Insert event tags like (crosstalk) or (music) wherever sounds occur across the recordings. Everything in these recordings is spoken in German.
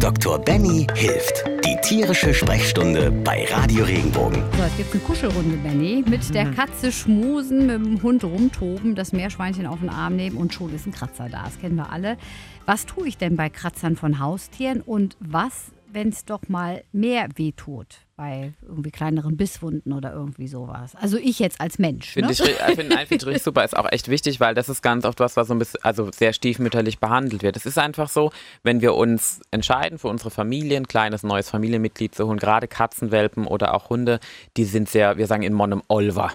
Dr. Benny hilft. Die tierische Sprechstunde bei Radio Regenbogen. So, jetzt gibt's eine Kuschelrunde, Benny. Mit der Katze schmusen, mit dem Hund rumtoben, das Meerschweinchen auf den Arm nehmen und schon ist ein Kratzer da. Das kennen wir alle. Was tue ich denn bei Kratzern von Haustieren und was, wenn es doch mal mehr wehtut? Bei irgendwie kleineren Bisswunden oder irgendwie sowas. Also ich jetzt als Mensch. Finde ne? ich, äh, find, nein, find ich richtig super, ist auch echt wichtig, weil das ist ganz oft was, was so ein bisschen, also sehr stiefmütterlich behandelt wird. Es ist einfach so, wenn wir uns entscheiden für unsere Familie, ein kleines neues Familienmitglied zu holen, gerade Katzenwelpen oder auch Hunde, die sind sehr, wir sagen in Monem Olver.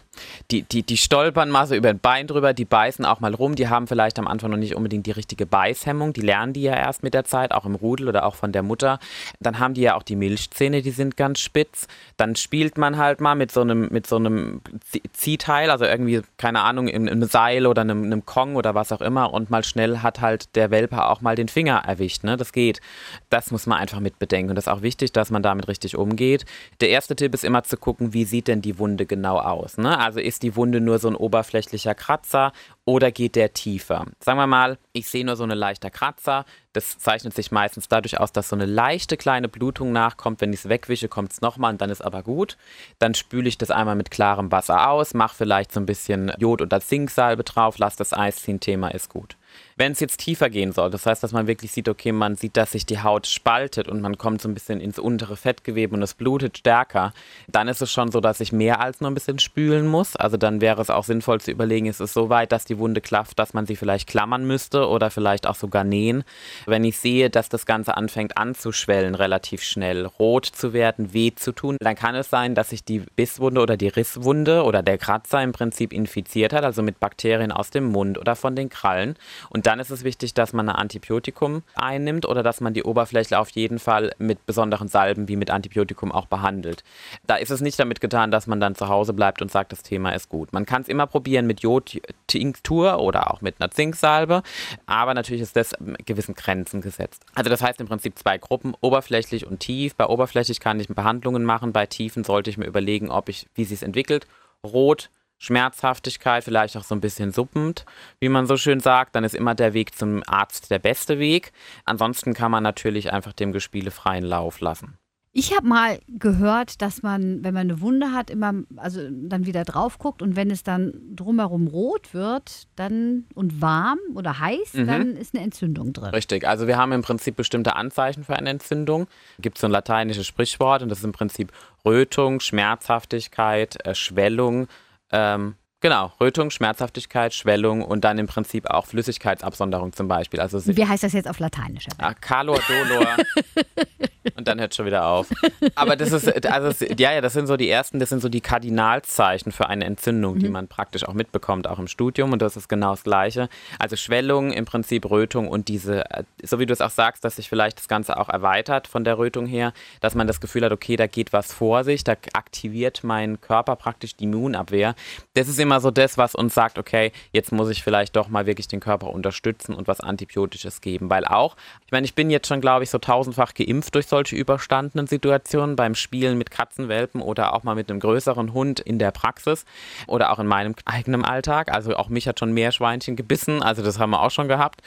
Die, die, die stolpern mal so über ein Bein drüber, die beißen auch mal rum, die haben vielleicht am Anfang noch nicht unbedingt die richtige Beißhemmung, die lernen die ja erst mit der Zeit, auch im Rudel oder auch von der Mutter. Dann haben die ja auch die Milchzähne, die sind ganz spitz. Dann spielt man halt mal mit so einem, mit so einem Zie- Ziehteil, also irgendwie, keine Ahnung, in, in einem Seil oder einem, einem Kong oder was auch immer und mal schnell hat halt der Welpe auch mal den Finger erwischt. Ne? Das geht. Das muss man einfach mit bedenken. Und das ist auch wichtig, dass man damit richtig umgeht. Der erste Tipp ist immer zu gucken, wie sieht denn die Wunde genau aus. Ne? Also ist die Wunde nur so ein oberflächlicher Kratzer oder geht der tiefer? Sagen wir mal, ich sehe nur so eine leichter Kratzer. Das zeichnet sich meistens dadurch aus, dass so eine leichte kleine Blutung nachkommt. Wenn ich es wegwische, kommt es nochmal und dann ist aber gut. Dann spüle ich das einmal mit klarem Wasser aus, mache vielleicht so ein bisschen Jod oder Zinksalbe drauf, lasse das Eis ziehen, Thema ist gut. Wenn es jetzt tiefer gehen soll, das heißt, dass man wirklich sieht, okay, man sieht, dass sich die Haut spaltet und man kommt so ein bisschen ins untere Fettgewebe und es blutet stärker, dann ist es schon so, dass ich mehr als nur ein bisschen spülen muss. Also dann wäre es auch sinnvoll zu überlegen, ist es so weit, dass die Wunde klafft, dass man sie vielleicht klammern müsste oder vielleicht auch sogar nähen. Wenn ich sehe, dass das Ganze anfängt anzuschwellen, relativ schnell, rot zu werden, weh zu tun, dann kann es sein, dass sich die Bisswunde oder die Risswunde oder der Kratzer im Prinzip infiziert hat, also mit Bakterien aus dem Mund oder von den Krallen. Und dann ist es wichtig, dass man ein Antibiotikum einnimmt oder dass man die Oberfläche auf jeden Fall mit besonderen Salben wie mit Antibiotikum auch behandelt. Da ist es nicht damit getan, dass man dann zu Hause bleibt und sagt, das Thema ist gut. Man kann es immer probieren mit Jodtinktur oder auch mit einer Zinksalbe, aber natürlich ist das gewissen Grenzen gesetzt. Also das heißt im Prinzip zwei Gruppen, oberflächlich und tief. Bei oberflächlich kann ich Behandlungen machen, bei tiefen sollte ich mir überlegen, ob ich, wie sie es entwickelt. Rot, Schmerzhaftigkeit, vielleicht auch so ein bisschen suppend, wie man so schön sagt, dann ist immer der Weg zum Arzt der beste Weg. Ansonsten kann man natürlich einfach dem Gespiele freien Lauf lassen. Ich habe mal gehört, dass man, wenn man eine Wunde hat, immer also dann wieder drauf guckt und wenn es dann drumherum rot wird, dann und warm oder heiß, Mhm. dann ist eine Entzündung drin. Richtig, also wir haben im Prinzip bestimmte Anzeichen für eine Entzündung. Gibt so ein lateinisches Sprichwort und das ist im Prinzip Rötung, Schmerzhaftigkeit, Schwellung. Ähm, genau, Rötung, Schmerzhaftigkeit, Schwellung und dann im Prinzip auch Flüssigkeitsabsonderung zum Beispiel. Also Wie heißt das jetzt auf Lateinisch? Ah, Calor, Dolor. (laughs) Und dann hört schon wieder auf. Aber das ist, also ja, ja, das sind so die ersten, das sind so die Kardinalzeichen für eine Entzündung, die man praktisch auch mitbekommt, auch im Studium. Und das ist genau das Gleiche. Also Schwellung, im Prinzip Rötung und diese, äh, so wie du es auch sagst, dass sich vielleicht das Ganze auch erweitert von der Rötung her, dass man das Gefühl hat, okay, da geht was vor sich, da aktiviert mein Körper praktisch die Immunabwehr. Das ist immer so das, was uns sagt, okay, jetzt muss ich vielleicht doch mal wirklich den Körper unterstützen und was Antibiotisches geben. Weil auch, ich meine, ich bin jetzt schon, glaube ich, so tausendfach geimpft durch solche überstandenen Situationen beim Spielen mit Katzenwelpen oder auch mal mit einem größeren Hund in der Praxis oder auch in meinem eigenen Alltag. Also auch mich hat schon Meerschweinchen gebissen, also das haben wir auch schon gehabt.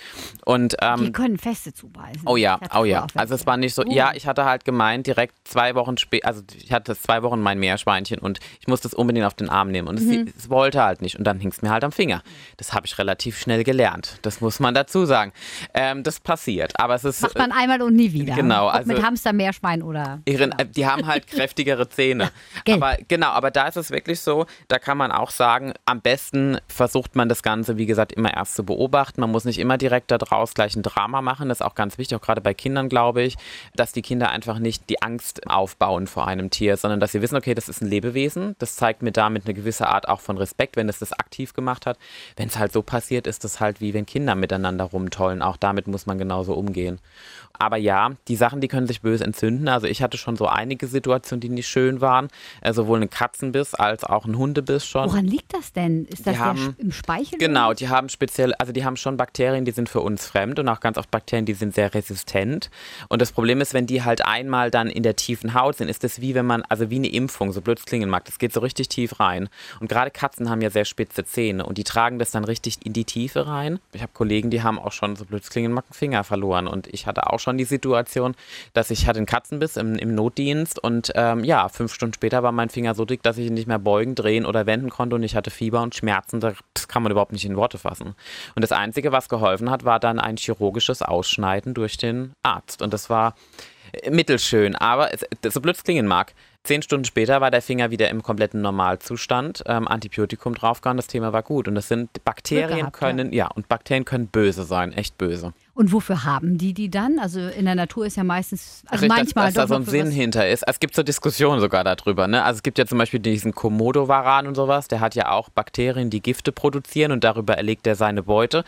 Und ähm, Die können feste zubeißen. Oh ja, oh ja. Also es war nicht so, Uh. ja, ich hatte halt gemeint, direkt zwei Wochen später, also ich hatte zwei Wochen mein Meerschweinchen und ich musste es unbedingt auf den Arm nehmen und Mhm. es, es wollte halt nicht und dann hing es mir halt am Finger. Das habe ich relativ schnell gelernt, das muss man dazu sagen. Ähm, das passiert, aber es ist... Macht man einmal und nie wieder. Genau, Ob also- mit Hamster, Meerschwein oder. Ihren, äh, die haben halt (laughs) kräftigere Zähne. gelb. aber genau, aber da ist es wirklich so, da kann man auch sagen, am besten versucht man das Ganze, wie gesagt, immer erst zu beobachten. Man muss nicht immer direkt daraus gleich ein Drama machen. Das ist auch ganz wichtig, auch gerade bei Kindern, glaube ich, dass die Kinder einfach nicht die Angst aufbauen vor einem Tier, sondern dass sie wissen, okay, das ist ein Lebewesen. Das zeigt mir damit eine gewisse Art auch von Respekt, wenn es das aktiv gemacht hat. Wenn es halt so passiert, ist das halt wie wenn Kinder miteinander rumtollen. Auch damit muss man genauso umgehen. Aber ja, die Sachen, die können sich böse bös entzünden. Also ich hatte schon so einige Situationen, die nicht schön waren. Äh, sowohl ein Katzenbiss als auch ein Hundebiss schon. Woran liegt das denn? Ist das haben- im Speichel? Genau, die haben speziell, also die haben schon Bakterien, die sind für uns fremd und auch ganz oft Bakterien, die sind sehr resistent. Und das Problem ist, wenn die halt einmal dann in der tiefen Haut sind, ist das wie wenn man, also wie eine Impfung, so blöd klingen mag, das geht so richtig tief rein. Und gerade Katzen haben ja sehr spitze Zähne und die tragen das dann richtig in die Tiefe rein. Ich habe Kollegen, die haben auch schon, so blöd klingen mag, einen Finger verloren. Und ich hatte auch schon die Situation, dass ich hatte einen Katzenbiss im, im Notdienst und ähm, ja, fünf Stunden später war mein Finger so dick, dass ich ihn nicht mehr beugen, drehen oder wenden konnte und ich hatte Fieber und Schmerzen. Das kann man überhaupt nicht in Worte fassen. Und das Einzige, was geholfen hat, war dann ein chirurgisches Ausschneiden durch den Arzt. Und das war äh, mittelschön, aber so blöd es klingen mag. Zehn Stunden später war der Finger wieder im kompletten Normalzustand, ähm, Antibiotikum draufgehauen, das Thema war gut. Und das sind Bakterien gehabt, ja. können, ja. und Bakterien können böse sein, echt böse. Und wofür haben die die dann? Also in der Natur ist ja meistens, also Richtig, manchmal dass, dass da so ein Sinn hinter ist. Es gibt so Diskussionen sogar darüber. Ne? Also es gibt ja zum Beispiel diesen Komodo-Varan und sowas, der hat ja auch Bakterien, die Gifte produzieren und darüber erlegt er seine Beute.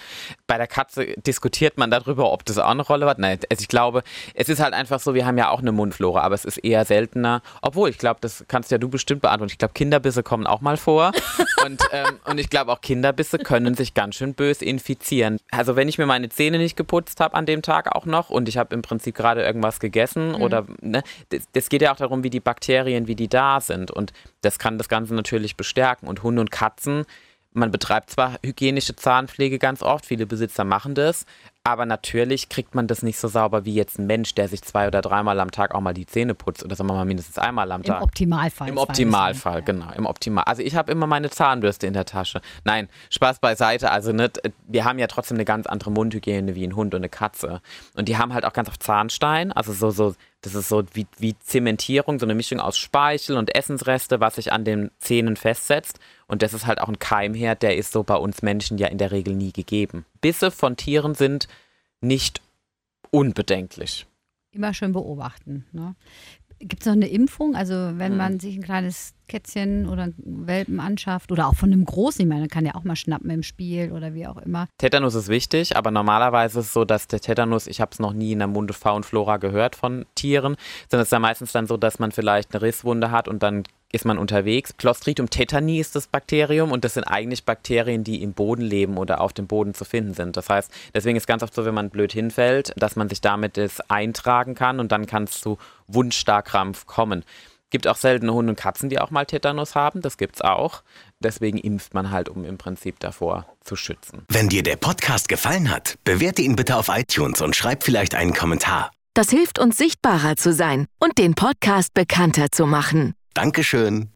Bei der Katze diskutiert man darüber, ob das auch eine Rolle hat. Nein, also ich glaube, es ist halt einfach so, wir haben ja auch eine Mundflora, aber es ist eher seltener. Obwohl, ich glaube, das kannst ja du bestimmt beantworten. Ich glaube, Kinderbisse kommen auch mal vor. (laughs) und, ähm, und ich glaube, auch Kinderbisse können sich ganz schön bös infizieren. Also wenn ich mir meine Zähne nicht geputzt habe an dem Tag auch noch und ich habe im Prinzip gerade irgendwas gegessen oder ne, das, das geht ja auch darum, wie die Bakterien, wie die da sind und das kann das Ganze natürlich bestärken und Hunde und Katzen, man betreibt zwar hygienische Zahnpflege ganz oft, viele Besitzer machen das, aber natürlich kriegt man das nicht so sauber wie jetzt ein Mensch, der sich zwei oder dreimal am Tag auch mal die Zähne putzt oder sagen wir mal mindestens einmal am Im Tag. Optimalfall. Im bis Optimalfall, genau. Im Optimal. Also ich habe immer meine Zahnbürste in der Tasche. Nein, Spaß beiseite. Also nicht, wir haben ja trotzdem eine ganz andere Mundhygiene wie ein Hund und eine Katze. Und die haben halt auch ganz oft Zahnstein. Also so, so, das ist so wie, wie Zementierung, so eine Mischung aus Speichel und Essensreste, was sich an den Zähnen festsetzt. Und das ist halt auch ein Keimherd, der ist so bei uns Menschen ja in der Regel nie gegeben. Bisse von Tieren sind nicht unbedenklich. Immer schön beobachten. Ne? Gibt es noch eine Impfung? Also wenn Hm. man sich ein kleines Kätzchen oder Welpen anschafft oder auch von einem Großen, ich meine, man kann ja auch mal schnappen im Spiel oder wie auch immer. Tetanus ist wichtig, aber normalerweise ist es so, dass der Tetanus, ich habe es noch nie in der Munde Faun Flora gehört von Tieren, sondern es ist ja meistens dann so, dass man vielleicht eine Risswunde hat und dann ist man unterwegs. Clostridium tetani ist das Bakterium und das sind eigentlich Bakterien, die im Boden leben oder auf dem Boden zu finden sind. Das heißt, deswegen ist ganz oft so, wenn man blöd hinfällt, dass man sich damit das eintragen kann und dann kann es zu Wundstarkrampf kommen. Gibt auch seltene Hunde und Katzen, die auch mal Tetanus haben. Das gibt's auch. Deswegen impft man halt, um im Prinzip davor zu schützen. Wenn dir der Podcast gefallen hat, bewerte ihn bitte auf iTunes und schreib vielleicht einen Kommentar. Das hilft uns sichtbarer zu sein und den Podcast bekannter zu machen. Dankeschön.